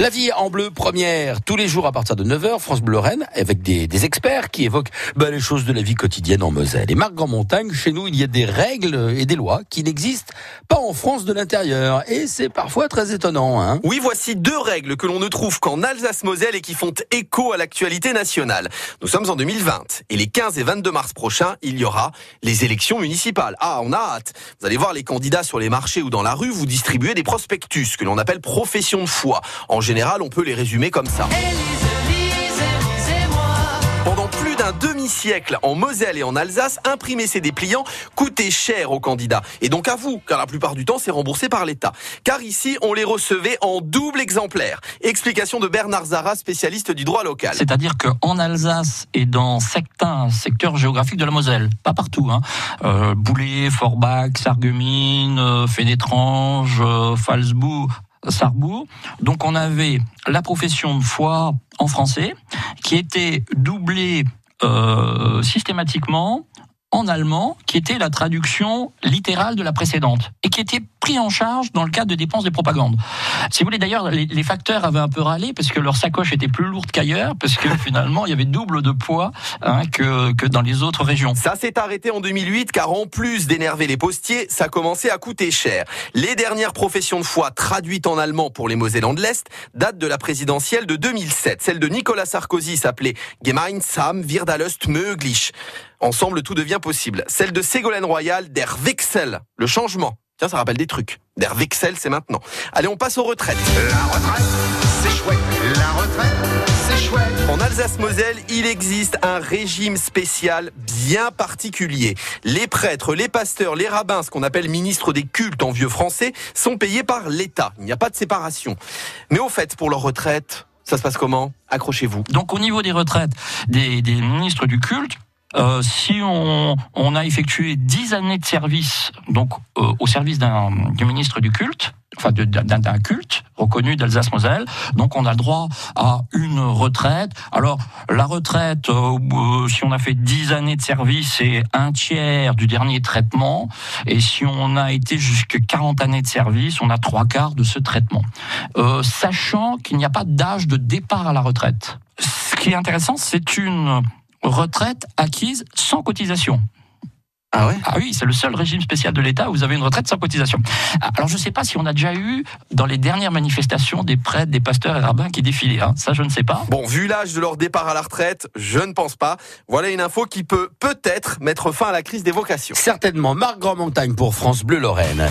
La vie en bleu première, tous les jours à partir de 9h, France Bleu Lorraine, avec des, experts qui évoquent bah, les choses de la vie quotidienne en Moselle. Et Marc Grand-Montagne, chez nous, il y a des règles et des lois qui n'existent pas en France de l'intérieur. Et c'est parfois très étonnant. Hein oui, voici deux règles que l'on ne trouve qu'en Alsace-Moselle et qui font écho à l'actualité nationale. Nous sommes en 2020 et les 15 et 22 mars prochains, il y aura les élections municipales. Ah, on a hâte. Vous allez voir les candidats sur les marchés ou dans la rue, vous distribuez des prospectus que l'on appelle profession de foi. Général, on peut les résumer comme ça. Pendant plus d'un demi-siècle, en Moselle et en Alsace, imprimer ces dépliants coûtait cher aux candidats. Et donc à vous, car la plupart du temps, c'est remboursé par l'État. Car ici, on les recevait en double exemplaire. Explication de Bernard Zara, spécialiste du droit local. C'est-à-dire qu'en Alsace et dans certains secteurs géographiques de la Moselle, pas partout, hein, euh, Boulet, Forbach, Sarreguemines, euh, Fénétrange, euh, Falsbourg, Sarrebourg. Donc on avait la profession de foi en français qui était doublée euh, systématiquement en allemand, qui était la traduction littérale de la précédente, et qui était pris en charge dans le cadre de dépenses de propagande. Si vous voulez, d'ailleurs, les, facteurs avaient un peu râlé parce que leur sacoche était plus lourde qu'ailleurs, parce que finalement, il y avait double de poids hein, que, que dans les autres régions. Ça s'est arrêté en 2008, car en plus d'énerver les postiers, ça commençait à coûter cher. Les dernières professions de foi traduites en allemand pour les Mosellans de l'Est datent de la présidentielle de 2007. Celle de Nicolas Sarkozy s'appelait Gemeinsam wird alles möglich. Ensemble, tout devient possible. Celle de Ségolène Royal, Der Wechsel, le changement. Tiens, ça rappelle des trucs. Der Wechsel, c'est maintenant. Allez, on passe aux retraites. La retraite, c'est chouette. La retraite, c'est chouette. En Alsace-Moselle, il existe un régime spécial bien particulier. Les prêtres, les pasteurs, les rabbins, ce qu'on appelle ministres des cultes en vieux français, sont payés par l'État. Il n'y a pas de séparation. Mais au fait, pour leur retraite, ça se passe comment? Accrochez-vous. Donc au niveau des retraites des, des ministres du culte, euh, si on, on, a effectué dix années de service, donc euh, au service d'un du ministre du culte, enfin d'un culte reconnu d'Alsace-Moselle, donc on a le droit à une retraite. Alors la retraite, euh, si on a fait dix années de service, c'est un tiers du dernier traitement, et si on a été jusqu'à 40 années de service, on a trois quarts de ce traitement, euh, sachant qu'il n'y a pas d'âge de départ à la retraite. Ce qui est intéressant, c'est une retraite acquise sans cotisation. Ah ouais? Ah oui, c'est le seul régime spécial de l'État où vous avez une retraite sans cotisation. Alors je ne sais pas si on a déjà eu dans les dernières manifestations des prêtres, des pasteurs et rabbins qui défilaient. Hein. Ça, je ne sais pas. Bon, vu l'âge de leur départ à la retraite, je ne pense pas. Voilà une info qui peut peut-être mettre fin à la crise des vocations. Certainement. Marc Grand-Montagne pour France Bleu Lorraine.